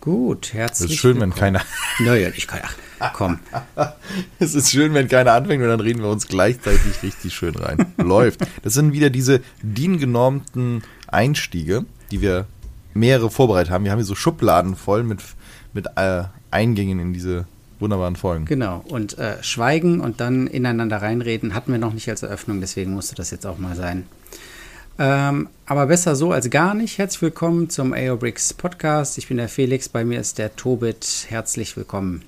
Gut, herzlich Es ist schön, wenn keiner. Naja, ich kann. Ach, komm. Es ist schön, wenn keiner anfängt und dann reden wir uns gleichzeitig richtig schön rein. Läuft. Das sind wieder diese DIN-genormten Einstiege, die wir mehrere vorbereitet haben. Wir haben hier so Schubladen voll mit, mit äh, Eingängen in diese wunderbaren Folgen. Genau. Und äh, schweigen und dann ineinander reinreden hatten wir noch nicht als Eröffnung, deswegen musste das jetzt auch mal sein. Ähm, aber besser so als gar nicht. Herzlich willkommen zum AOBRICS Podcast. Ich bin der Felix, bei mir ist der Tobit. Herzlich willkommen.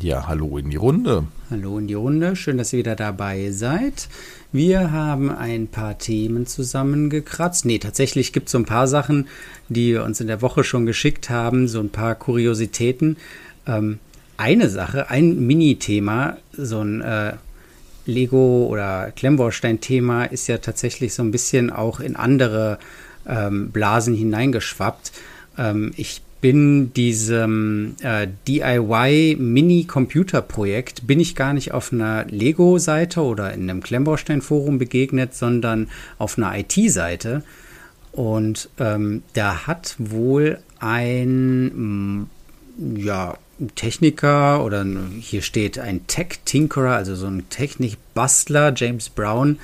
Ja, hallo in die Runde. Hallo in die Runde. Schön, dass ihr wieder dabei seid. Wir haben ein paar Themen zusammengekratzt. Nee, tatsächlich gibt es so ein paar Sachen, die wir uns in der Woche schon geschickt haben, so ein paar Kuriositäten. Ähm, eine Sache, ein Mini-Thema, so ein äh, Lego- oder Klemmbaustein-Thema ist ja tatsächlich so ein bisschen auch in andere ähm, Blasen hineingeschwappt. Ähm, ich bin diesem äh, DIY-Mini-Computer-Projekt, bin ich gar nicht auf einer Lego-Seite oder in einem Klemmbaustein-Forum begegnet, sondern auf einer IT-Seite. Und ähm, da hat wohl ein, ja, Techniker oder hier steht ein Tech-Tinkerer, also so ein Technik-Bastler, James Brown,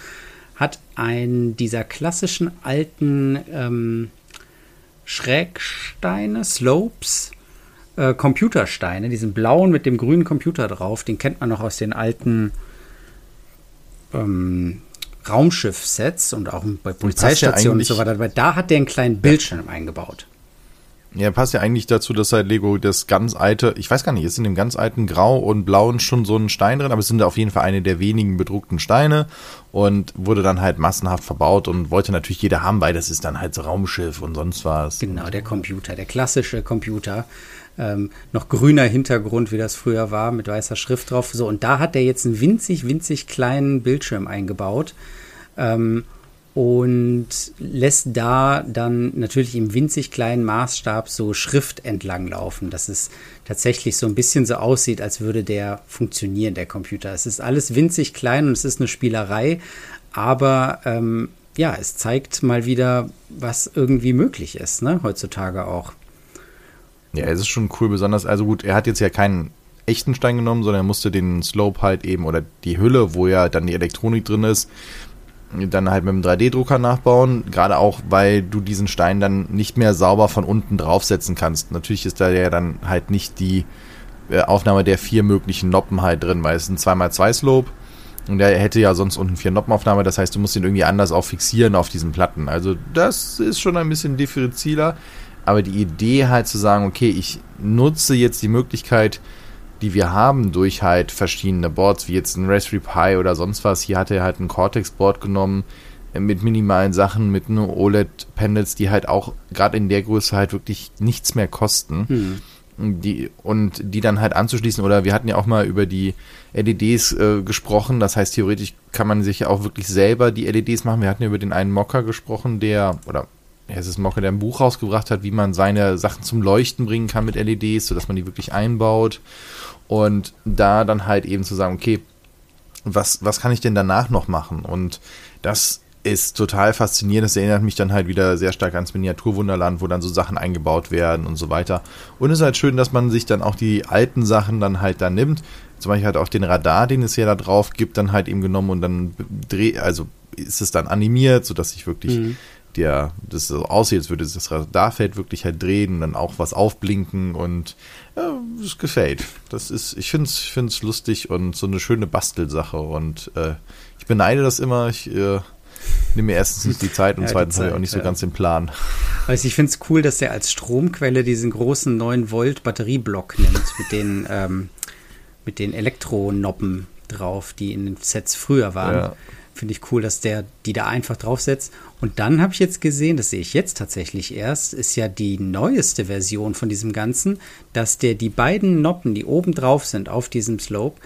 hat einen dieser klassischen alten ähm, Schrägsteine, Slopes, äh, Computersteine, diesen blauen mit dem grünen Computer drauf, den kennt man noch aus den alten ähm, Raumschiff-Sets und auch bei Polizeistationen und so weiter. Da hat der einen kleinen Bildschirm ja. eingebaut. Ja, passt ja eigentlich dazu, dass halt Lego das ganz alte, ich weiß gar nicht, ist in dem ganz alten Grau und Blauen schon so ein Stein drin, aber es sind auf jeden Fall eine der wenigen bedruckten Steine und wurde dann halt massenhaft verbaut und wollte natürlich jeder haben, weil das ist dann halt so Raumschiff und sonst was. Genau, der Computer, der klassische Computer. Ähm, noch grüner Hintergrund, wie das früher war, mit weißer Schrift drauf. So, und da hat er jetzt einen winzig, winzig kleinen Bildschirm eingebaut. Ähm, und lässt da dann natürlich im winzig kleinen Maßstab so Schrift entlang laufen, dass es tatsächlich so ein bisschen so aussieht, als würde der funktionieren, der Computer. Es ist alles winzig klein und es ist eine Spielerei, aber ähm, ja, es zeigt mal wieder, was irgendwie möglich ist, ne, heutzutage auch. Ja, es ist schon cool, besonders, also gut, er hat jetzt ja keinen echten Stein genommen, sondern er musste den Slope halt eben oder die Hülle, wo ja dann die Elektronik drin ist, dann halt mit dem 3D-Drucker nachbauen, gerade auch, weil du diesen Stein dann nicht mehr sauber von unten draufsetzen kannst. Natürlich ist da ja dann halt nicht die äh, Aufnahme der vier möglichen Noppen halt drin, weil es ein 2x2 Slope und der hätte ja sonst unten vier Noppenaufnahme, das heißt, du musst ihn irgendwie anders auch fixieren auf diesen Platten. Also das ist schon ein bisschen differenzieller, aber die Idee halt zu sagen, okay, ich nutze jetzt die Möglichkeit, die wir haben durch halt verschiedene Boards, wie jetzt ein Raspberry Pi oder sonst was. Hier hat er halt ein Cortex-Board genommen äh, mit minimalen Sachen, mit nur OLED-Panels, die halt auch gerade in der Größe halt wirklich nichts mehr kosten. Hm. Die, und die dann halt anzuschließen, oder wir hatten ja auch mal über die LEDs äh, gesprochen, das heißt, theoretisch kann man sich ja auch wirklich selber die LEDs machen. Wir hatten ja über den einen Mocker gesprochen, der, oder es ist Mocker, der ein Buch rausgebracht hat, wie man seine Sachen zum Leuchten bringen kann mit LEDs, sodass man die wirklich einbaut. Und da dann halt eben zu sagen, okay, was, was kann ich denn danach noch machen? Und das ist total faszinierend. Das erinnert mich dann halt wieder sehr stark ans Miniaturwunderland, wo dann so Sachen eingebaut werden und so weiter. Und es ist halt schön, dass man sich dann auch die alten Sachen dann halt da nimmt. Zum Beispiel halt auch den Radar, den es ja da drauf gibt, dann halt eben genommen und dann dreht, also ist es dann animiert, sodass ich wirklich mhm der das so aussieht, als würde das Radarfeld wirklich halt drehen und dann auch was aufblinken und ja, es gefällt. Das ist, ich finde es ich find's lustig und so eine schöne Bastelsache und äh, ich beneide das immer. Ich äh, nehme mir erstens nicht die Zeit und ja, zweitens habe ich auch nicht ja. so ganz den Plan. Also ich finde es cool, dass er als Stromquelle diesen großen 9 Volt Batterieblock nimmt mit den ähm, mit den Elektronoppen drauf, die in den Sets früher waren. Finde ich cool, dass der die da einfach draufsetzt. Und dann habe ich jetzt gesehen, das sehe ich jetzt tatsächlich erst, ist ja die neueste Version von diesem Ganzen, dass der die beiden Noppen, die oben drauf sind auf diesem Slope,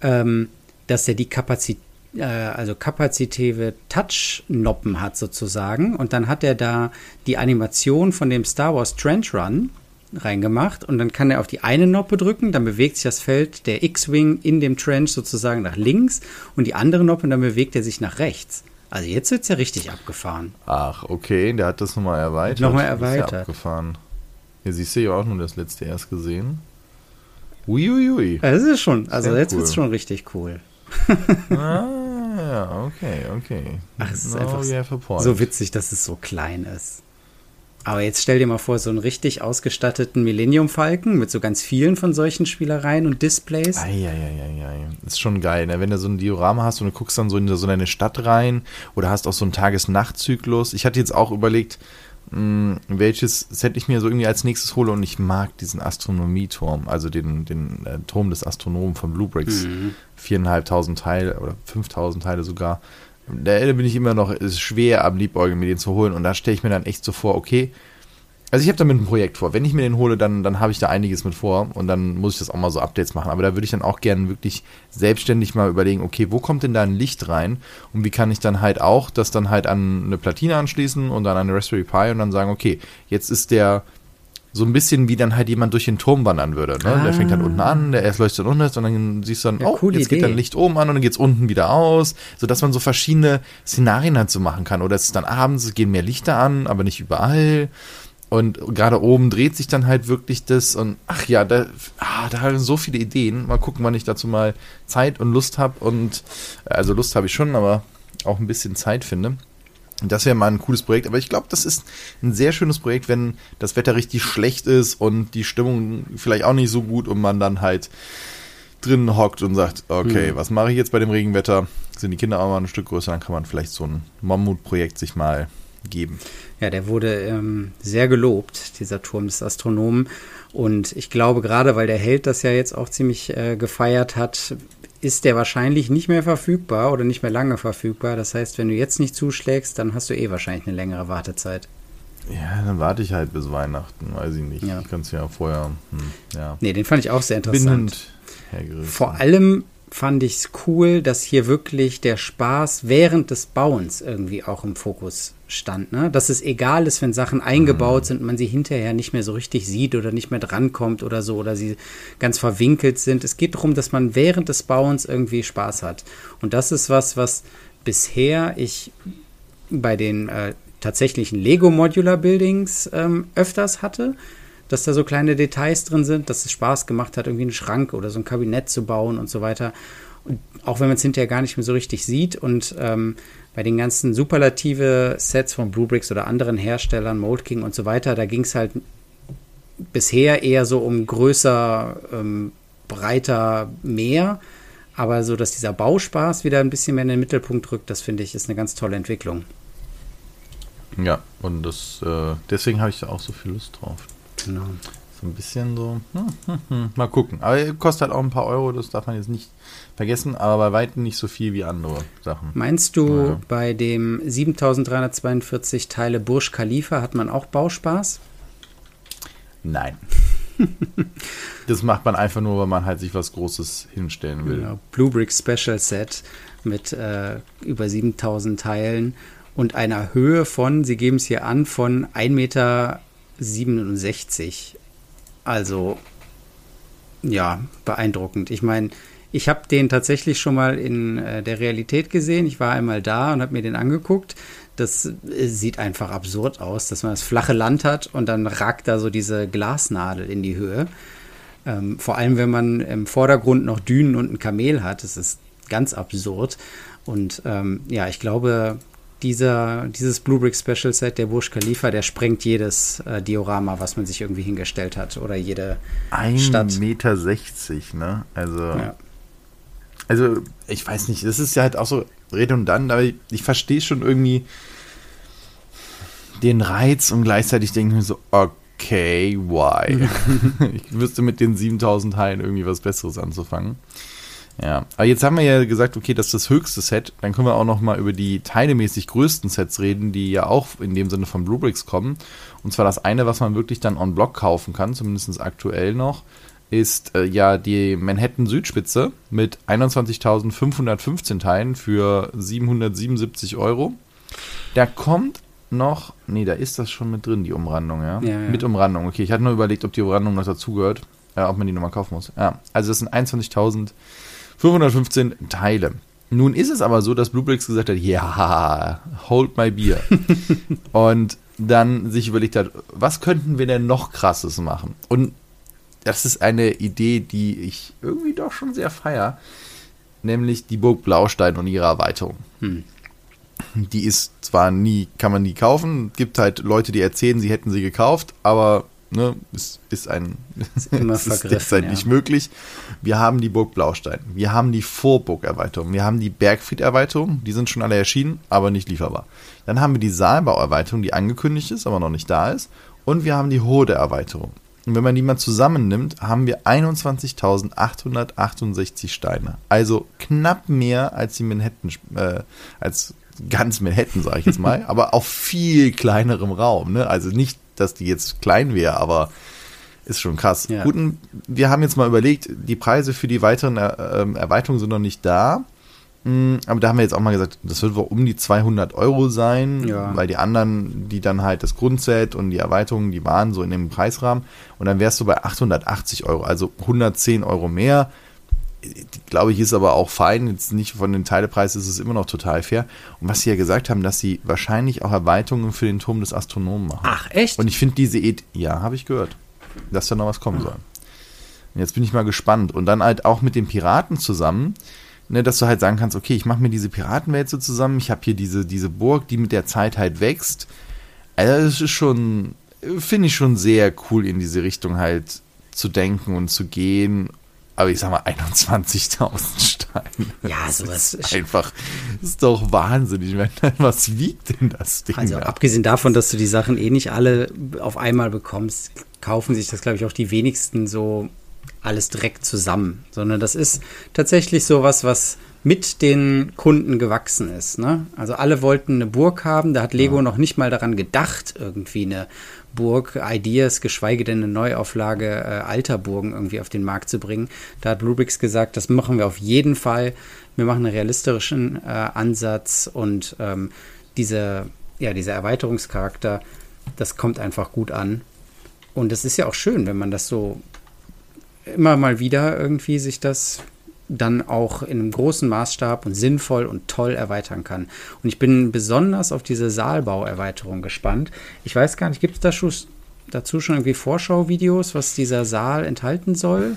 ähm, dass er die Kapazität äh, also kapazitive Touch-Noppen hat sozusagen. Und dann hat er da die Animation von dem Star Wars Trench Run reingemacht und dann kann er auf die eine Noppe drücken, dann bewegt sich das Feld der X-Wing in dem Trench sozusagen nach links und die andere Noppe und dann bewegt er sich nach rechts. Also jetzt wird es ja richtig abgefahren. Ach, okay, der hat das nochmal erweitert. Nochmal erweitert. Ja abgefahren. Hier siehst du ja auch nur das letzte erst gesehen. Uiuiui. Das ist schon, also Sehr jetzt cool. wird es schon richtig cool. ah, ja, okay, okay. Ach, es ist no, einfach so witzig, dass es so klein ist. Aber jetzt stell dir mal vor, so einen richtig ausgestatteten Millennium Falcon mit so ganz vielen von solchen Spielereien und Displays. Eieieiei. Ist schon geil, ne? Wenn du so ein Diorama hast und du guckst dann so in so eine Stadt rein oder hast auch so einen Tages-Nacht-Zyklus. Ich hatte jetzt auch überlegt, mh, hm, welches Set ich mir so irgendwie als nächstes hole und ich mag diesen Astronomieturm, also den, den äh, Turm des Astronomen von Blue Bricks. Mhm. Viereinhalbtausend Teile oder 5000 Teile sogar da bin ich immer noch, ist schwer am Liebäugeln, mir den zu holen. Und da stelle ich mir dann echt so vor, okay, also ich habe damit ein Projekt vor. Wenn ich mir den hole, dann, dann habe ich da einiges mit vor und dann muss ich das auch mal so Updates machen. Aber da würde ich dann auch gerne wirklich selbstständig mal überlegen, okay, wo kommt denn da ein Licht rein und wie kann ich dann halt auch das dann halt an eine Platine anschließen und dann an eine Raspberry Pi und dann sagen, okay, jetzt ist der so ein bisschen wie dann halt jemand durch den Turm wandern würde. Ne? Ah. Der fängt dann unten an, der erst leuchtet unten und dann siehst du dann, ja, oh, jetzt Idee. geht dann Licht oben an und dann geht es unten wieder aus, sodass man so verschiedene Szenarien halt so machen kann. Oder es ist dann abends, es gehen mehr Lichter an, aber nicht überall. Und gerade oben dreht sich dann halt wirklich das und ach ja, da, ah, da haben so viele Ideen. Mal gucken, wann ich dazu mal Zeit und Lust habe. Und also Lust habe ich schon, aber auch ein bisschen Zeit finde. Das wäre mal ein cooles Projekt, aber ich glaube, das ist ein sehr schönes Projekt, wenn das Wetter richtig schlecht ist und die Stimmung vielleicht auch nicht so gut und man dann halt drinnen hockt und sagt, okay, mhm. was mache ich jetzt bei dem Regenwetter? Sind die Kinder auch mal ein Stück größer, dann kann man vielleicht so ein Mammutprojekt sich mal geben. Ja, der wurde ähm, sehr gelobt, dieser Turm des Astronomen. Und ich glaube, gerade weil der Held das ja jetzt auch ziemlich äh, gefeiert hat, ist der wahrscheinlich nicht mehr verfügbar oder nicht mehr lange verfügbar. Das heißt, wenn du jetzt nicht zuschlägst, dann hast du eh wahrscheinlich eine längere Wartezeit. Ja, dann warte ich halt bis Weihnachten, weiß ich nicht. Ja. Ich kann es ja vorher. Hm, ja. Nee, den fand ich auch sehr interessant. Vor allem fand ich es cool, dass hier wirklich der Spaß während des Bauens irgendwie auch im Fokus stand. Ne? Dass es egal ist, wenn Sachen eingebaut mhm. sind und man sie hinterher nicht mehr so richtig sieht oder nicht mehr drankommt oder so oder sie ganz verwinkelt sind. Es geht darum, dass man während des Bauens irgendwie Spaß hat. Und das ist was, was bisher ich bei den äh, tatsächlichen Lego Modular Buildings ähm, öfters hatte dass da so kleine Details drin sind, dass es Spaß gemacht hat, irgendwie einen Schrank oder so ein Kabinett zu bauen und so weiter. Und auch wenn man es hinterher gar nicht mehr so richtig sieht und ähm, bei den ganzen superlative Sets von Bluebricks oder anderen Herstellern, Mold King und so weiter, da ging es halt bisher eher so um größer, ähm, breiter, mehr. Aber so, dass dieser Bauspaß wieder ein bisschen mehr in den Mittelpunkt rückt, das finde ich, ist eine ganz tolle Entwicklung. Ja, und das, äh, deswegen habe ich da auch so viel Lust drauf. Genau. So ein bisschen so, hm, hm, hm. mal gucken. Aber kostet halt auch ein paar Euro, das darf man jetzt nicht vergessen, aber bei weitem nicht so viel wie andere Sachen. Meinst du, ja. bei dem 7342 Teile Bursch Khalifa hat man auch Bauspaß? Nein. das macht man einfach nur, weil man halt sich was Großes hinstellen will. Genau. Blue Brick Special Set mit äh, über 7000 Teilen und einer Höhe von, sie geben es hier an, von 1 Meter 67. Also, ja, beeindruckend. Ich meine, ich habe den tatsächlich schon mal in äh, der Realität gesehen. Ich war einmal da und habe mir den angeguckt. Das äh, sieht einfach absurd aus, dass man das flache Land hat und dann ragt da so diese Glasnadel in die Höhe. Ähm, vor allem, wenn man im Vordergrund noch Dünen und ein Kamel hat. Das ist ganz absurd. Und ähm, ja, ich glaube, dieser, dieses Blue Brick Special Set, der Burj Khalifa, der sprengt jedes äh, Diorama, was man sich irgendwie hingestellt hat oder jede Ein Stadt. Meter, sechzig, ne? Also, ja. also ich weiß nicht, das ist ja halt auch so redundant, aber ich, ich verstehe schon irgendwie den Reiz und gleichzeitig denke ich mir so, okay, why? ich wüsste mit den 7000 Teilen irgendwie was Besseres anzufangen. Ja, aber jetzt haben wir ja gesagt, okay, das ist das höchste Set. Dann können wir auch noch mal über die teilemäßig größten Sets reden, die ja auch in dem Sinne von Bluebricks kommen. Und zwar das eine, was man wirklich dann on Block kaufen kann, zumindest aktuell noch, ist äh, ja die Manhattan Südspitze mit 21.515 Teilen für 777 Euro. Da kommt noch, nee, da ist das schon mit drin, die Umrandung, ja? ja, ja. Mit Umrandung, okay. Ich hatte nur überlegt, ob die Umrandung noch dazugehört, äh, ob man die nochmal kaufen muss. Ja, also das sind 21.000 515 Teile. Nun ist es aber so, dass Bluebricks gesagt hat, ja, hold my beer. und dann sich überlegt hat, was könnten wir denn noch krasses machen? Und das ist eine Idee, die ich irgendwie doch schon sehr feier, nämlich die Burg Blaustein und ihre Erweiterung. Hm. Die ist zwar nie, kann man nie kaufen, gibt halt Leute, die erzählen, sie hätten sie gekauft, aber ne, ist, ist ein ist, immer ist derzeit ja. nicht möglich. Wir haben die Burg Blaustein, wir haben die Vorburg-Erweiterung, wir haben die Bergfried-Erweiterung, die sind schon alle erschienen, aber nicht lieferbar. Dann haben wir die Saalbau-Erweiterung, die angekündigt ist, aber noch nicht da ist. Und wir haben die Hode-Erweiterung. Und wenn man die mal zusammennimmt, haben wir 21.868 Steine. Also knapp mehr als die Manhattan, äh, als ganz Manhattan, sage ich jetzt mal, aber auf viel kleinerem Raum. Ne? Also nicht, dass die jetzt klein wäre, aber ist schon krass. Ja. Gut, wir haben jetzt mal überlegt, die Preise für die weiteren er äh, Erweiterungen sind noch nicht da. Hm, aber da haben wir jetzt auch mal gesagt, das wird wohl um die 200 Euro sein, ja. weil die anderen, die dann halt das Grundset und die Erweiterungen, die waren so in dem Preisrahmen. Und dann wärst du bei 880 Euro, also 110 Euro mehr. Glaube ich, ist aber auch fein. Jetzt nicht von den Teilepreisen ist es immer noch total fair. Und was sie ja gesagt haben, dass sie wahrscheinlich auch Erweiterungen für den Turm des Astronomen machen. Ach, echt? Und ich finde diese Idee, ja, habe ich gehört, dass da noch was kommen soll. Und jetzt bin ich mal gespannt. Und dann halt auch mit den Piraten zusammen ne, dass du halt sagen kannst, okay, ich mache mir diese Piratenwelt so zusammen, ich habe hier diese, diese Burg, die mit der Zeit halt wächst. Also das ist schon, finde ich schon sehr cool in diese Richtung halt zu denken und zu gehen. Aber ich sag mal, 21.000 Steine. Ja, sowas ist einfach, ist doch wahnsinnig. Was wiegt denn das Ding? Also, da? abgesehen davon, dass du die Sachen eh nicht alle auf einmal bekommst, kaufen sich das, glaube ich, auch die wenigsten so alles direkt zusammen, sondern das ist tatsächlich sowas, was mit den Kunden gewachsen ist. Ne? Also alle wollten eine Burg haben, da hat Lego ja. noch nicht mal daran gedacht, irgendwie eine Burg, Ideas, geschweige denn eine Neuauflage äh, alter Burgen irgendwie auf den Markt zu bringen. Da hat Rubix gesagt, das machen wir auf jeden Fall. Wir machen einen realistischen äh, Ansatz und ähm, diese, ja, dieser Erweiterungscharakter, das kommt einfach gut an. Und es ist ja auch schön, wenn man das so immer mal wieder irgendwie sich das dann auch in einem großen Maßstab und sinnvoll und toll erweitern kann. Und ich bin besonders auf diese Saalbauerweiterung gespannt. Ich weiß gar nicht, gibt es da dazu schon irgendwie Vorschauvideos, was dieser Saal enthalten soll?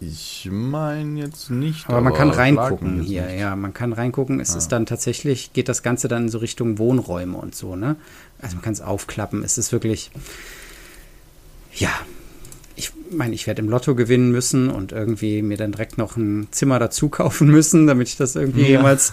Ich meine jetzt nicht. Aber, aber man kann reingucken hier, nicht. ja, man kann reingucken. Es ah. ist dann tatsächlich, geht das Ganze dann in so Richtung Wohnräume und so, ne? Also man kann es aufklappen. Es ist wirklich, ja, ich meine, ich werde im Lotto gewinnen müssen und irgendwie mir dann direkt noch ein Zimmer dazu kaufen müssen, damit ich das irgendwie ja. jemals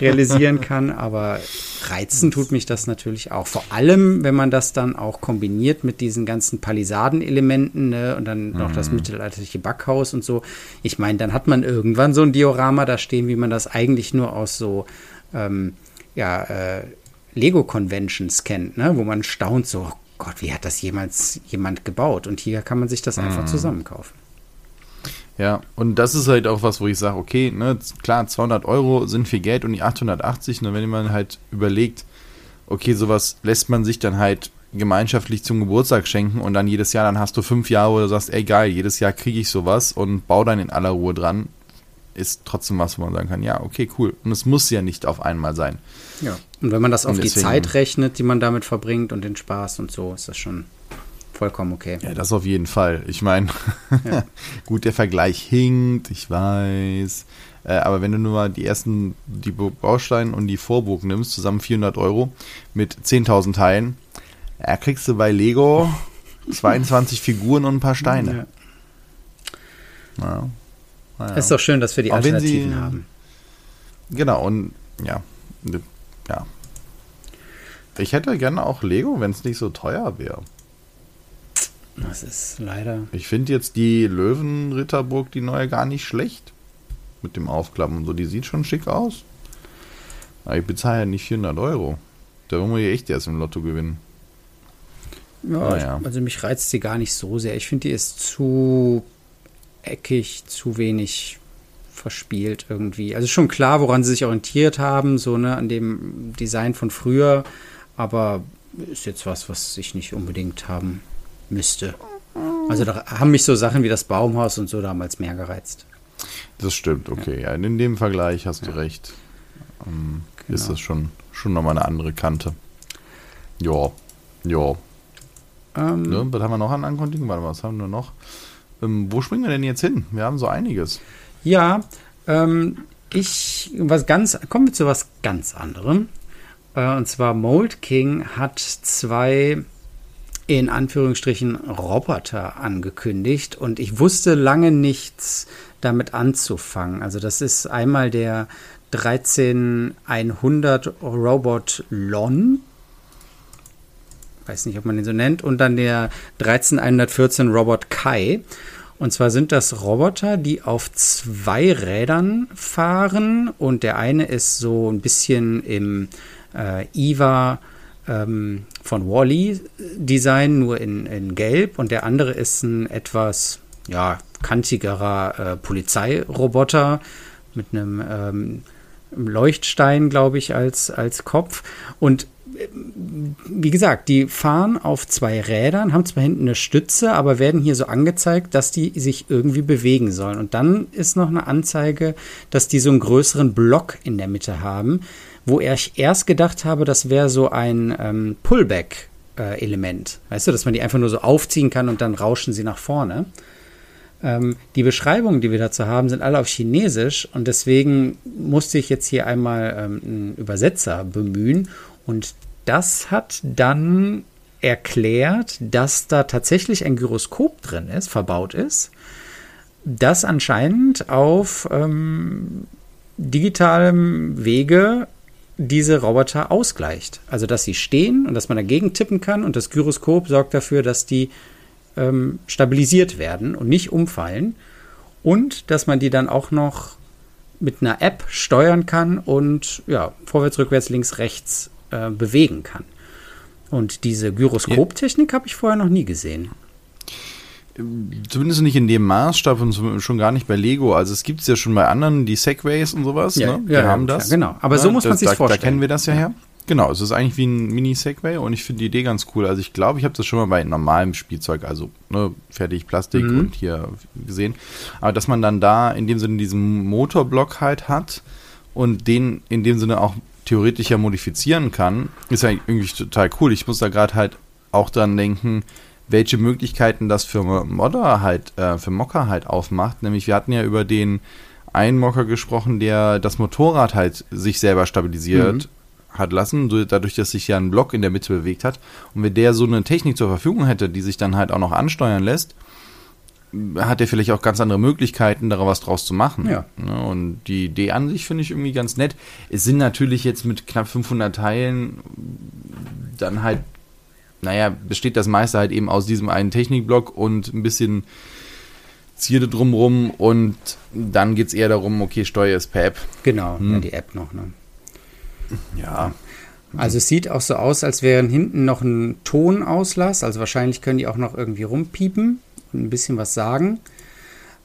realisieren kann. Aber reizen tut mich das natürlich auch. Vor allem, wenn man das dann auch kombiniert mit diesen ganzen Palisadenelementen ne? und dann noch das mhm. mittelalterliche Backhaus und so. Ich meine, dann hat man irgendwann so ein Diorama da stehen, wie man das eigentlich nur aus so, ähm, ja, äh, Lego-Conventions kennt, ne? wo man staunt so, Gott, wie hat das jemals jemand gebaut? Und hier kann man sich das einfach mhm. zusammenkaufen. Ja, und das ist halt auch was, wo ich sage, okay, ne, klar, 200 Euro sind viel Geld und die 880, ne, wenn man halt überlegt, okay, sowas lässt man sich dann halt gemeinschaftlich zum Geburtstag schenken und dann jedes Jahr, dann hast du fünf Jahre, wo du sagst, ey geil, jedes Jahr kriege ich sowas und bau dann in aller Ruhe dran, ist trotzdem was, wo man sagen kann, ja, okay, cool. Und es muss ja nicht auf einmal sein. Ja. Und wenn man das auf deswegen, die Zeit rechnet, die man damit verbringt und den Spaß und so, ist das schon vollkommen okay. Ja, das auf jeden Fall. Ich meine, ja. gut, der Vergleich hinkt, ich weiß. Äh, aber wenn du nur mal die ersten, die Bausteine und die Vorburg nimmst, zusammen 400 Euro mit 10.000 Teilen, ja, kriegst du bei Lego 22 Figuren und ein paar Steine. Ja. Ja. Ja. Ist doch schön, dass wir die Alternativen sie, haben. Genau, und ja, ja. Ich hätte gerne auch Lego, wenn es nicht so teuer wäre. Das ist leider. Ich finde jetzt die Löwenritterburg, die neue, gar nicht schlecht. Mit dem Aufklappen und so. Die sieht schon schick aus. Aber ich bezahle ja nicht 400 Euro. Da wollen wir ja echt erst im Lotto gewinnen. Ja, naja. ich, also mich reizt sie gar nicht so sehr. Ich finde, die ist zu eckig, zu wenig verspielt irgendwie. Also schon klar, woran sie sich orientiert haben, so ne, an dem Design von früher, aber ist jetzt was, was ich nicht unbedingt haben müsste. Also da haben mich so Sachen wie das Baumhaus und so damals mehr gereizt. Das stimmt, okay. Ja, in dem Vergleich hast ja. du recht. Ähm, genau. Ist das schon, schon nochmal eine andere Kante. Ja. Jo. Ähm, ne, was haben wir noch an Ankündigungen? Warte mal, was haben wir noch? Ähm, wo springen wir denn jetzt hin? Wir haben so einiges. Ja, ähm, ich, was ganz, kommen wir zu was ganz anderem. Äh, und zwar Mold King hat zwei in Anführungsstrichen Roboter angekündigt und ich wusste lange nichts damit anzufangen. Also das ist einmal der 13100 Robot Lon. Weiß nicht, ob man den so nennt. Und dann der 13114 Robot Kai. Und zwar sind das Roboter, die auf zwei Rädern fahren. Und der eine ist so ein bisschen im äh, IVA ähm, von Wally Design, nur in, in Gelb. Und der andere ist ein etwas ja, kantigerer äh, Polizeiroboter mit einem ähm, Leuchtstein, glaube ich, als, als Kopf. Und wie gesagt, die fahren auf zwei Rädern, haben zwar hinten eine Stütze, aber werden hier so angezeigt, dass die sich irgendwie bewegen sollen. Und dann ist noch eine Anzeige, dass die so einen größeren Block in der Mitte haben, wo ich erst gedacht habe, das wäre so ein ähm, Pullback-Element. Äh, weißt du, dass man die einfach nur so aufziehen kann und dann rauschen sie nach vorne. Ähm, die Beschreibungen, die wir dazu haben, sind alle auf Chinesisch und deswegen musste ich jetzt hier einmal ähm, einen Übersetzer bemühen und das hat dann erklärt, dass da tatsächlich ein Gyroskop drin ist, verbaut ist, das anscheinend auf ähm, digitalem Wege diese Roboter ausgleicht. Also, dass sie stehen und dass man dagegen tippen kann und das Gyroskop sorgt dafür, dass die ähm, stabilisiert werden und nicht umfallen. Und dass man die dann auch noch mit einer App steuern kann und ja, vorwärts, rückwärts, links, rechts äh, bewegen kann. Und diese Gyroskoptechnik habe ich vorher noch nie gesehen. Zumindest nicht in dem Maßstab und schon gar nicht bei Lego. Also es gibt es ja schon bei anderen, die Segways und sowas. Ja, ne? Die ja, haben das. Ja, genau. Aber so muss man sich vorstellen. Da kennen wir das ja her. Genau, es ist eigentlich wie ein Mini-Segway und ich finde die Idee ganz cool. Also ich glaube, ich habe das schon mal bei normalem Spielzeug, also ne, fertig Plastik mhm. und hier gesehen. Aber dass man dann da in dem Sinne diesen Motorblock halt hat und den in dem Sinne auch theoretisch ja modifizieren kann, ist ja irgendwie total cool. Ich muss da gerade halt auch dran denken, welche Möglichkeiten das für Modder halt, äh, für Mocker halt aufmacht. Nämlich wir hatten ja über den einen Mocker gesprochen, der das Motorrad halt sich selber stabilisiert. Mhm hat lassen, dadurch, dass sich ja ein Block in der Mitte bewegt hat. Und wenn der so eine Technik zur Verfügung hätte, die sich dann halt auch noch ansteuern lässt, hat er vielleicht auch ganz andere Möglichkeiten, daraus was draus zu machen. Ja. Ne, und die Idee an sich finde ich irgendwie ganz nett. Es sind natürlich jetzt mit knapp 500 Teilen dann halt, naja, besteht das meiste halt eben aus diesem einen Technikblock und ein bisschen Zierde drumrum und dann geht es eher darum, okay, Steuer ist per App. Genau, hm. ja, die App noch, ne? Ja. Also es sieht auch so aus, als wäre hinten noch ein Tonauslass. Also wahrscheinlich können die auch noch irgendwie rumpiepen ein bisschen was sagen.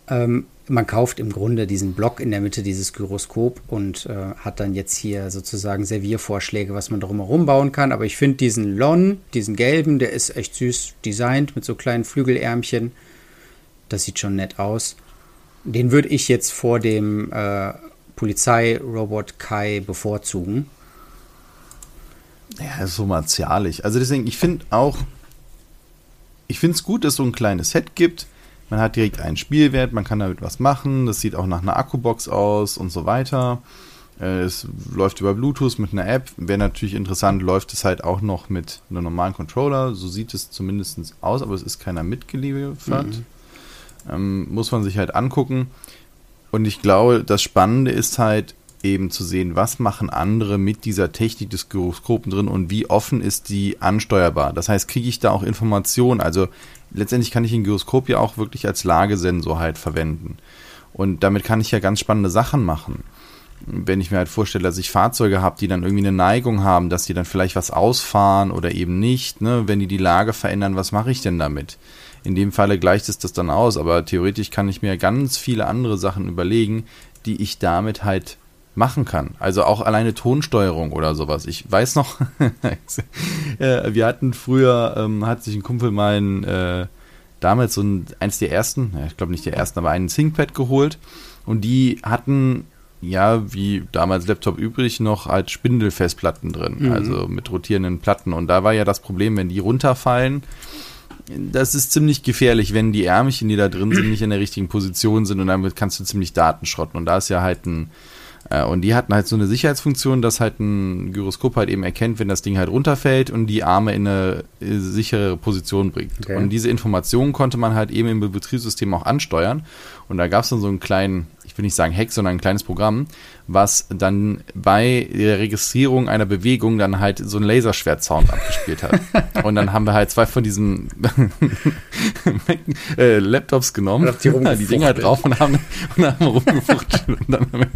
Ähm, man kauft im Grunde diesen Block in der Mitte, dieses Gyroskop und äh, hat dann jetzt hier sozusagen Serviervorschläge, was man drumherum bauen kann. Aber ich finde diesen Lon, diesen gelben, der ist echt süß designt mit so kleinen Flügelärmchen. Das sieht schon nett aus. Den würde ich jetzt vor dem äh, Polizeirobot Kai bevorzugen. Ja, so martialisch. Also deswegen, ich finde auch, ich finde es gut, dass es so ein kleines Set gibt. Man hat direkt einen Spielwert, man kann damit was machen. Das sieht auch nach einer Akkubox aus und so weiter. Äh, es läuft über Bluetooth mit einer App. Wäre natürlich interessant, läuft es halt auch noch mit einem normalen Controller. So sieht es zumindest aus, aber es ist keiner mitgeliefert. Mhm. Ähm, muss man sich halt angucken. Und ich glaube, das Spannende ist halt eben zu sehen, was machen andere mit dieser Technik des Gyroskopen drin und wie offen ist die ansteuerbar. Das heißt, kriege ich da auch Informationen? Also letztendlich kann ich ein Gyroskop ja auch wirklich als Lagesensor halt verwenden. Und damit kann ich ja ganz spannende Sachen machen. Wenn ich mir halt vorstelle, dass ich Fahrzeuge habe, die dann irgendwie eine Neigung haben, dass die dann vielleicht was ausfahren oder eben nicht, ne? wenn die die Lage verändern, was mache ich denn damit? In dem Falle gleicht es das dann aus, aber theoretisch kann ich mir ganz viele andere Sachen überlegen, die ich damit halt machen kann. Also auch alleine Tonsteuerung oder sowas. Ich weiß noch, äh, wir hatten früher, ähm, hat sich ein Kumpel mein äh, damals so ein, eins der ersten, ich glaube nicht der ersten, aber einen ThinkPad geholt und die hatten ja, wie damals Laptop übrig, noch als Spindelfestplatten drin, mhm. also mit rotierenden Platten. Und da war ja das Problem, wenn die runterfallen, das ist ziemlich gefährlich, wenn die Ärmchen, die da drin sind, nicht in der richtigen Position sind und damit kannst du ziemlich Daten schrotten. Und da ist ja halt ein, und die hatten halt so eine Sicherheitsfunktion, dass halt ein Gyroskop halt eben erkennt, wenn das Ding halt runterfällt und die Arme in eine äh, sichere Position bringt. Okay. Und diese Informationen konnte man halt eben im Betriebssystem auch ansteuern. Und da gab es dann so einen kleinen, ich will nicht sagen Hack, sondern ein kleines Programm, was dann bei der Registrierung einer Bewegung dann halt so ein Laserschwert-Sound abgespielt hat. und dann haben wir halt zwei von diesen äh, Laptops genommen, die, die Dinger drauf und haben, und haben rumgefuchtelt. und dann haben wir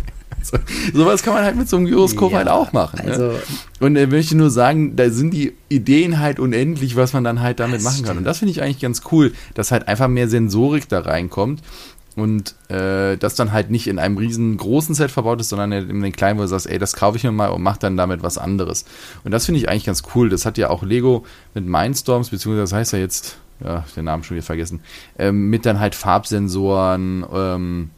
so, sowas kann man halt mit so einem Gyroskop ja, halt auch machen. Ne? Also, ne? Und ich möchte nur sagen, da sind die Ideen halt unendlich, was man dann halt damit machen stimmt. kann. Und das finde ich eigentlich ganz cool, dass halt einfach mehr Sensorik da reinkommt und äh, das dann halt nicht in einem riesengroßen Set verbaut ist, sondern in den kleinen, wo du sagst, ey, das kaufe ich mir mal und mach dann damit was anderes. Und das finde ich eigentlich ganz cool. Das hat ja auch Lego mit Mindstorms, beziehungsweise das heißt ja jetzt, ja, den Namen schon wieder vergessen, ähm, mit dann halt Farbsensoren, ähm,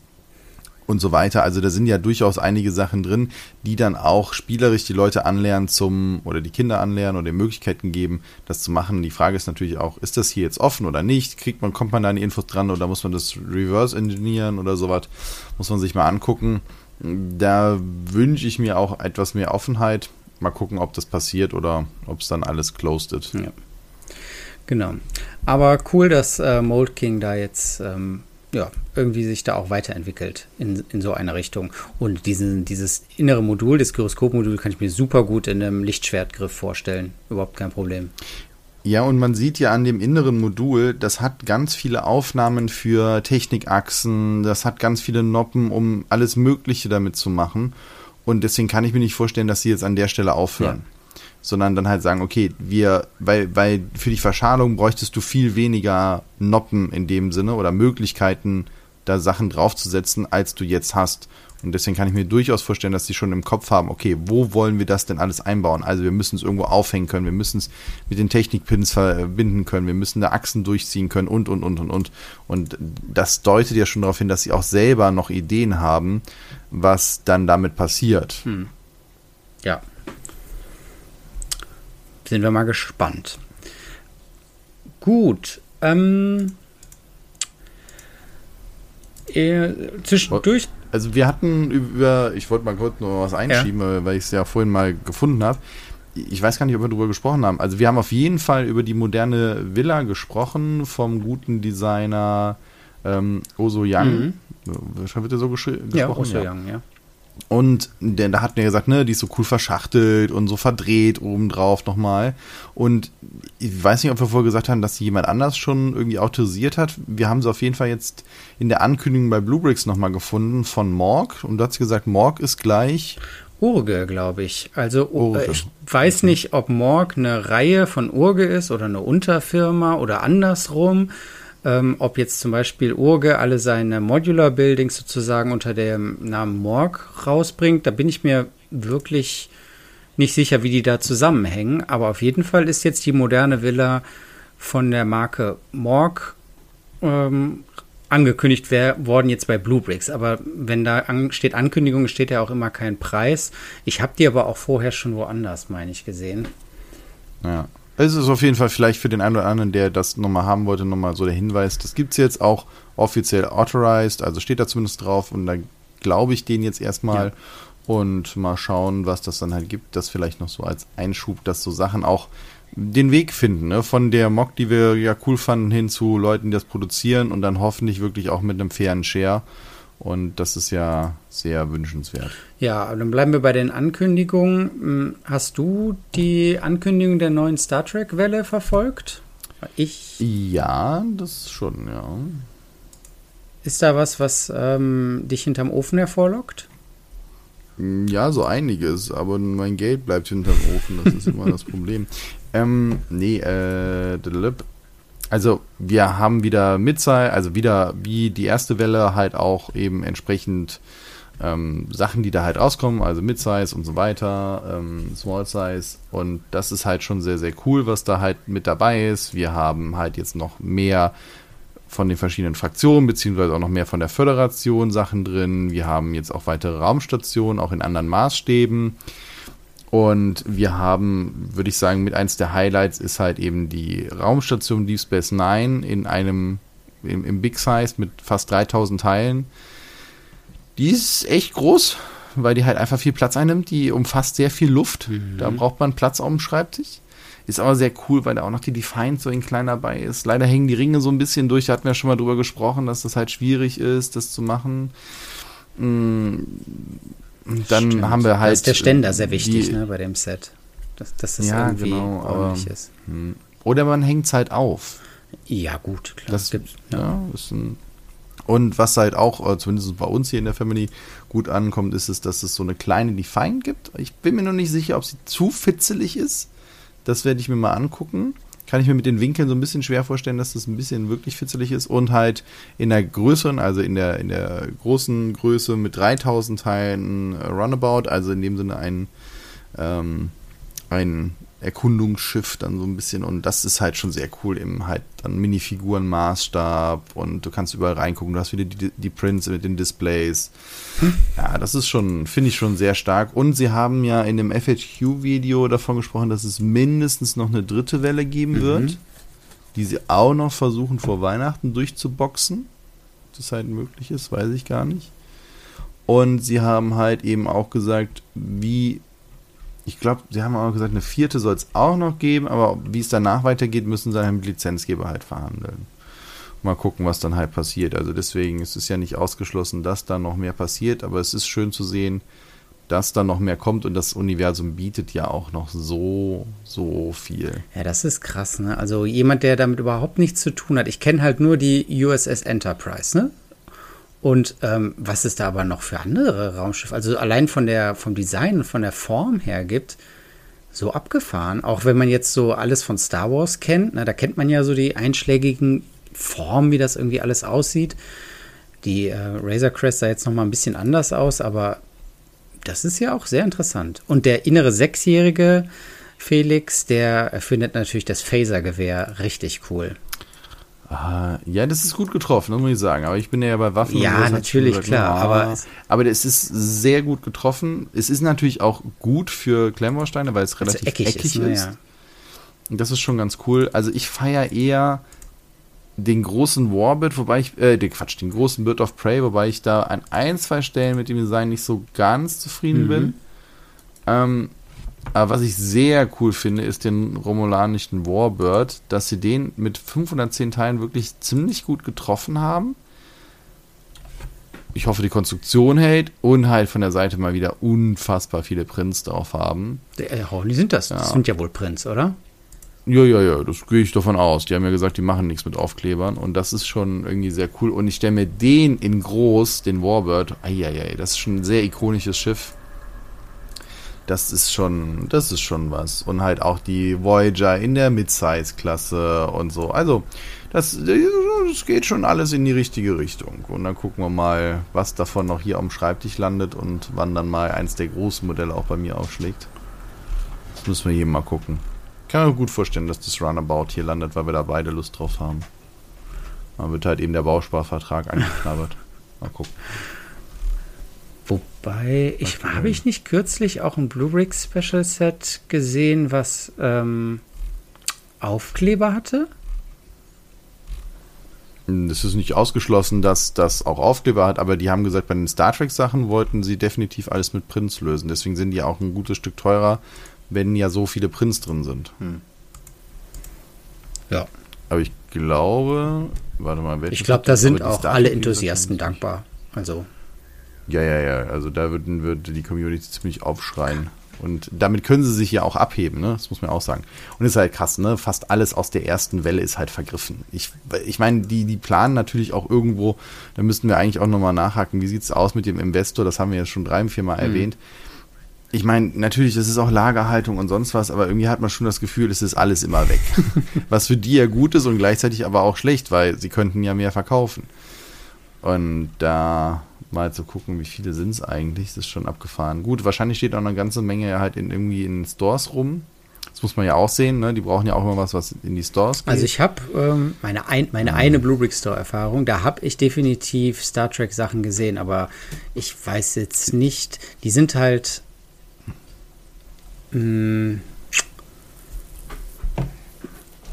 und so weiter. Also da sind ja durchaus einige Sachen drin, die dann auch spielerisch die Leute anlernen zum, oder die Kinder anlernen oder Möglichkeiten geben, das zu machen. Die Frage ist natürlich auch, ist das hier jetzt offen oder nicht? Kriegt man, kommt man da an die Infos dran oder muss man das reverse engineeren oder sowas? Muss man sich mal angucken. Da wünsche ich mir auch etwas mehr Offenheit. Mal gucken, ob das passiert oder ob es dann alles closed ist. Ja. Genau. Aber cool, dass äh, Mold King da jetzt ähm, ja, irgendwie sich da auch weiterentwickelt in, in so eine Richtung. Und diesen, dieses innere Modul, das Gyroskopmodul, kann ich mir super gut in einem Lichtschwertgriff vorstellen. Überhaupt kein Problem. Ja, und man sieht ja an dem inneren Modul, das hat ganz viele Aufnahmen für Technikachsen, das hat ganz viele Noppen, um alles Mögliche damit zu machen. Und deswegen kann ich mir nicht vorstellen, dass sie jetzt an der Stelle aufhören. Ja sondern dann halt sagen, okay, wir, weil, weil für die Verschalung bräuchtest du viel weniger Noppen in dem Sinne oder Möglichkeiten, da Sachen draufzusetzen, als du jetzt hast. Und deswegen kann ich mir durchaus vorstellen, dass sie schon im Kopf haben, okay, wo wollen wir das denn alles einbauen? Also wir müssen es irgendwo aufhängen können, wir müssen es mit den Technikpins verbinden können, wir müssen da Achsen durchziehen können und, und, und, und, und. Und das deutet ja schon darauf hin, dass sie auch selber noch Ideen haben, was dann damit passiert. Hm. Ja, sind wir mal gespannt. Gut. Ähm, äh, zwischendurch. Also wir hatten über, ich wollte mal kurz noch was einschieben, ja. weil ich es ja vorhin mal gefunden habe. Ich weiß gar nicht, ob wir darüber gesprochen haben. Also wir haben auf jeden Fall über die moderne Villa gesprochen vom guten Designer ähm, Oso Young. Mhm. Wird er so gesprochen? Ja, Oso ja. Young, ja. Und der, da hat mir gesagt, ne, die ist so cool verschachtelt und so verdreht obendrauf nochmal. Und ich weiß nicht, ob wir vorher gesagt haben, dass sie jemand anders schon irgendwie autorisiert hat. Wir haben sie auf jeden Fall jetzt in der Ankündigung bei Bluebricks nochmal gefunden von Morg. Und du hast gesagt, Morg ist gleich. Urge, glaube ich. Also Urge. ich weiß nicht, ob Morg eine Reihe von Urge ist oder eine Unterfirma oder andersrum ähm, ob jetzt zum Beispiel Urge alle seine Modular Buildings sozusagen unter dem Namen Morg rausbringt, da bin ich mir wirklich nicht sicher, wie die da zusammenhängen. Aber auf jeden Fall ist jetzt die moderne Villa von der Marke Morg ähm, angekündigt worden jetzt bei Bluebricks. Aber wenn da an, steht Ankündigung, steht ja auch immer kein Preis. Ich habe die aber auch vorher schon woanders, meine ich, gesehen. Ja. Es ist auf jeden Fall vielleicht für den einen oder anderen, der das nochmal haben wollte, nochmal so der Hinweis. Das gibt es jetzt auch offiziell authorized, also steht da zumindest drauf und da glaube ich den jetzt erstmal. Ja. Und mal schauen, was das dann halt gibt. Das vielleicht noch so als Einschub, dass so Sachen auch den Weg finden, ne? von der Mock, die wir ja cool fanden, hin zu Leuten, die das produzieren und dann hoffentlich wirklich auch mit einem fairen Share. Und das ist ja sehr wünschenswert. Ja, dann bleiben wir bei den Ankündigungen. Hm, hast du die Ankündigung der neuen Star Trek-Welle verfolgt? Ich. Ja, das schon, ja. Ist da was, was ähm, dich hinterm Ofen hervorlockt? Ja, so einiges, aber mein Geld bleibt hinterm Ofen, das ist immer das Problem. Ähm, nee, äh, also wir haben wieder Midsize, also wieder wie die erste Welle halt auch eben entsprechend ähm, Sachen, die da halt rauskommen, also Midsize und so weiter, ähm, Small Size und das ist halt schon sehr, sehr cool, was da halt mit dabei ist. Wir haben halt jetzt noch mehr von den verschiedenen Fraktionen, beziehungsweise auch noch mehr von der Föderation Sachen drin. Wir haben jetzt auch weitere Raumstationen, auch in anderen Maßstäben. Und wir haben, würde ich sagen, mit eins der Highlights ist halt eben die Raumstation Deep Space Nine in einem, im, im Big Size mit fast 3000 Teilen. Die ist echt groß, weil die halt einfach viel Platz einnimmt. Die umfasst sehr viel Luft. Mhm. Da braucht man Platz auf dem Schreibtisch. Ist aber sehr cool, weil da auch noch die Defiant so ein klein dabei ist. Leider hängen die Ringe so ein bisschen durch. Da hatten wir schon mal drüber gesprochen, dass das halt schwierig ist, das zu machen. Dann Stimmt. haben wir halt. Da ist der Ständer sehr wichtig, die, ne, bei dem Set. Dass, dass das ja, irgendwie genau, ordentlich aber, ist. Hm. Oder man hängt es halt auf. Ja, gut, klar. Das, gibt, ja. ja ein, und was halt auch, äh, zumindest bei uns hier in der Family, gut ankommt, ist es, dass es so eine kleine Define gibt. Ich bin mir noch nicht sicher, ob sie zu fitzelig ist. Das werde ich mir mal angucken. Kann ich mir mit den Winkeln so ein bisschen schwer vorstellen, dass das ein bisschen wirklich fitzelig ist. Und halt in der größeren, also in der, in der großen Größe mit 3000 Teilen äh, Runabout, also in dem Sinne ein, ähm, ein Erkundungsschiff dann so ein bisschen und das ist halt schon sehr cool im halt dann Minifiguren-Maßstab und du kannst überall reingucken, du hast wieder die, die Prints mit den Displays. Hm. Ja, das ist schon, finde ich schon sehr stark und sie haben ja in dem FHQ-Video davon gesprochen, dass es mindestens noch eine dritte Welle geben mhm. wird, die sie auch noch versuchen vor Weihnachten durchzuboxen. Das halt möglich ist, weiß ich gar nicht. Und sie haben halt eben auch gesagt, wie ich glaube, sie haben auch gesagt, eine vierte soll es auch noch geben, aber wie es danach weitergeht, müssen sie halt mit Lizenzgeber halt verhandeln. Mal gucken, was dann halt passiert. Also deswegen ist es ja nicht ausgeschlossen, dass da noch mehr passiert, aber es ist schön zu sehen, dass da noch mehr kommt und das Universum bietet ja auch noch so, so viel. Ja, das ist krass, ne? Also jemand, der damit überhaupt nichts zu tun hat. Ich kenne halt nur die USS Enterprise, ne? Und ähm, was es da aber noch für andere Raumschiffe, also allein von der, vom Design und von der Form her gibt, so abgefahren. Auch wenn man jetzt so alles von Star Wars kennt, na, da kennt man ja so die einschlägigen Formen, wie das irgendwie alles aussieht. Die äh, Razor Crest sah jetzt noch mal ein bisschen anders aus, aber das ist ja auch sehr interessant. Und der innere Sechsjährige Felix, der findet natürlich das Phaser-Gewehr richtig cool. Ah, ja, das ist gut getroffen, das muss ich sagen. Aber ich bin ja bei Waffen. Ja, natürlich, klar. aber, aber es ist sehr gut getroffen. Es ist natürlich auch gut für Klemmbausteine, weil es relativ eckig, eckig, ist. Ne, ist. Ja. Das ist schon ganz cool. Also ich feiere eher den großen Warbird, wobei ich, äh, den Quatsch, den großen Bird of Prey, wobei ich da an ein, zwei Stellen mit dem Design nicht so ganz zufrieden mhm. bin. Ähm, aber was ich sehr cool finde, ist den romulanischen Warbird, dass sie den mit 510 Teilen wirklich ziemlich gut getroffen haben. Ich hoffe, die Konstruktion hält und halt von der Seite mal wieder unfassbar viele Prints drauf haben. Äh, die sind das. Ja. Das sind ja wohl Prints, oder? Ja, ja, ja, das gehe ich davon aus. Die haben ja gesagt, die machen nichts mit Aufklebern und das ist schon irgendwie sehr cool. Und ich stelle mir den in groß, den Warbird, eieiei, das ist schon ein sehr ikonisches Schiff das ist schon, das ist schon was. Und halt auch die Voyager in der Mid-Size-Klasse und so. Also, das, das geht schon alles in die richtige Richtung. Und dann gucken wir mal, was davon noch hier am Schreibtisch landet und wann dann mal eins der großen Modelle auch bei mir aufschlägt. Das müssen wir hier mal gucken. Kann mir gut vorstellen, dass das Runabout hier landet, weil wir da beide Lust drauf haben. Dann wird halt eben der Bausparvertrag angeknabbert. Mal gucken. Wobei, ich habe ich nicht kürzlich auch ein Blue Special Set gesehen, was ähm, Aufkleber hatte? Es ist nicht ausgeschlossen, dass das auch Aufkleber hat, aber die haben gesagt, bei den Star Trek Sachen wollten sie definitiv alles mit Prints lösen. Deswegen sind die auch ein gutes Stück teurer, wenn ja so viele Prints drin sind. Hm. Ja. Aber ich glaube, warte mal, welche Ich glaube, da sind auch alle Enthusiasten dankbar. Also ja, ja, ja. Also da würde, würde die Community ziemlich aufschreien. Und damit können sie sich ja auch abheben, ne? Das muss man auch sagen. Und ist halt krass, ne? Fast alles aus der ersten Welle ist halt vergriffen. Ich, ich meine, die, die planen natürlich auch irgendwo, da müssten wir eigentlich auch nochmal nachhaken, wie sieht es aus mit dem Investor? Das haben wir jetzt schon drei, vier Mal mhm. erwähnt. Ich meine, natürlich, das ist auch Lagerhaltung und sonst was, aber irgendwie hat man schon das Gefühl, es ist alles immer weg. was für die ja gut ist und gleichzeitig aber auch schlecht, weil sie könnten ja mehr verkaufen. Und da mal zu gucken, wie viele sind es eigentlich. Das ist schon abgefahren. Gut, wahrscheinlich steht auch eine ganze Menge halt in, irgendwie in Stores rum. Das muss man ja auch sehen, ne? Die brauchen ja auch immer was, was in die Stores geht. Also ich habe ähm, meine, ein, meine mhm. eine Blue Brick Store Erfahrung, da habe ich definitiv Star Trek Sachen gesehen, aber ich weiß jetzt nicht, die sind halt mh, hm,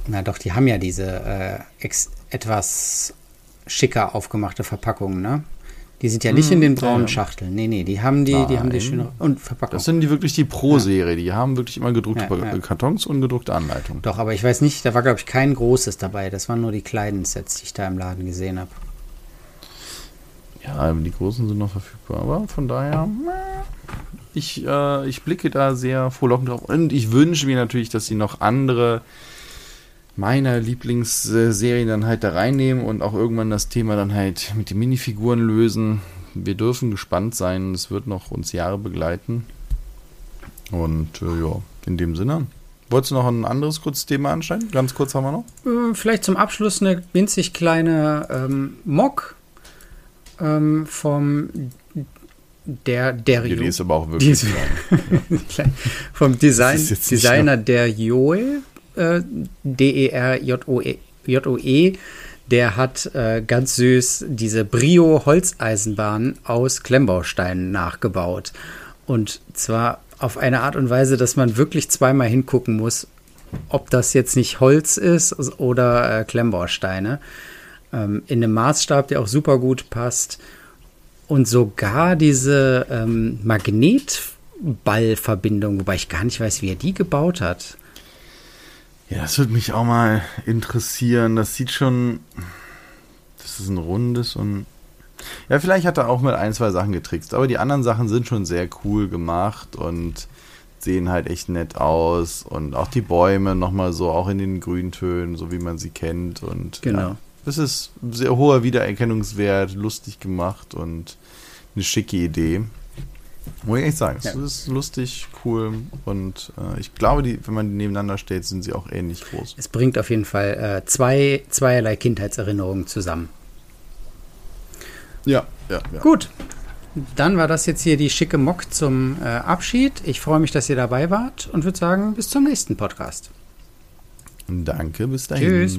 na doch, die haben ja diese äh, etwas schicker aufgemachte Verpackungen, ne? Die sind ja nicht in hm, den braunen ja. Schachteln. Nee, nee, die haben die, Nein. die haben die schöne und Verpackung. Das sind die wirklich die Pro-Serie. Die haben wirklich immer gedruckte ja, ja. Kartons und gedruckte Anleitungen. Doch, aber ich weiß nicht, da war, glaube ich, kein großes dabei. Das waren nur die kleinen Sets, die ich da im Laden gesehen habe. Ja, die großen sind noch verfügbar. Aber von daher, ich, äh, ich blicke da sehr frohlockend drauf. Und ich wünsche mir natürlich, dass sie noch andere meiner Lieblingsserien dann halt da reinnehmen und auch irgendwann das Thema dann halt mit den Minifiguren lösen. Wir dürfen gespannt sein. Es wird noch uns Jahre begleiten. Und äh, ja, in dem Sinne. Wolltest du noch ein anderes kurzes Thema anschneiden? Ganz kurz haben wir noch. Äh, vielleicht zum Abschluss eine winzig kleine ähm, Mock ähm, vom der der Die ist aber auch wirklich klein. vom Design, Designer der Joe D-E-R-J-O-E, e, der hat äh, ganz süß diese Brio-Holzeisenbahn aus Klemmbausteinen nachgebaut. Und zwar auf eine Art und Weise, dass man wirklich zweimal hingucken muss, ob das jetzt nicht Holz ist oder äh, Klemmbausteine. Ähm, in einem Maßstab, der auch super gut passt. Und sogar diese ähm, Magnetballverbindung, wobei ich gar nicht weiß, wie er die gebaut hat. Ja, das würde mich auch mal interessieren. Das sieht schon. Das ist ein rundes und. Ja, vielleicht hat er auch mit ein, zwei Sachen getrickst, aber die anderen Sachen sind schon sehr cool gemacht und sehen halt echt nett aus. Und auch die Bäume nochmal so, auch in den Grüntönen, so wie man sie kennt. Und genau. Ja, das ist sehr hoher Wiedererkennungswert, lustig gemacht und eine schicke Idee. Muss ich echt sagen, es ja. ist lustig, cool und äh, ich glaube, die, wenn man die nebeneinander stellt, sind sie auch ähnlich groß. Es bringt auf jeden Fall äh, zwei, zweierlei Kindheitserinnerungen zusammen. Ja, ja, ja. Gut, dann war das jetzt hier die schicke Mock zum äh, Abschied. Ich freue mich, dass ihr dabei wart und würde sagen, bis zum nächsten Podcast. Danke, bis dahin. Tschüss.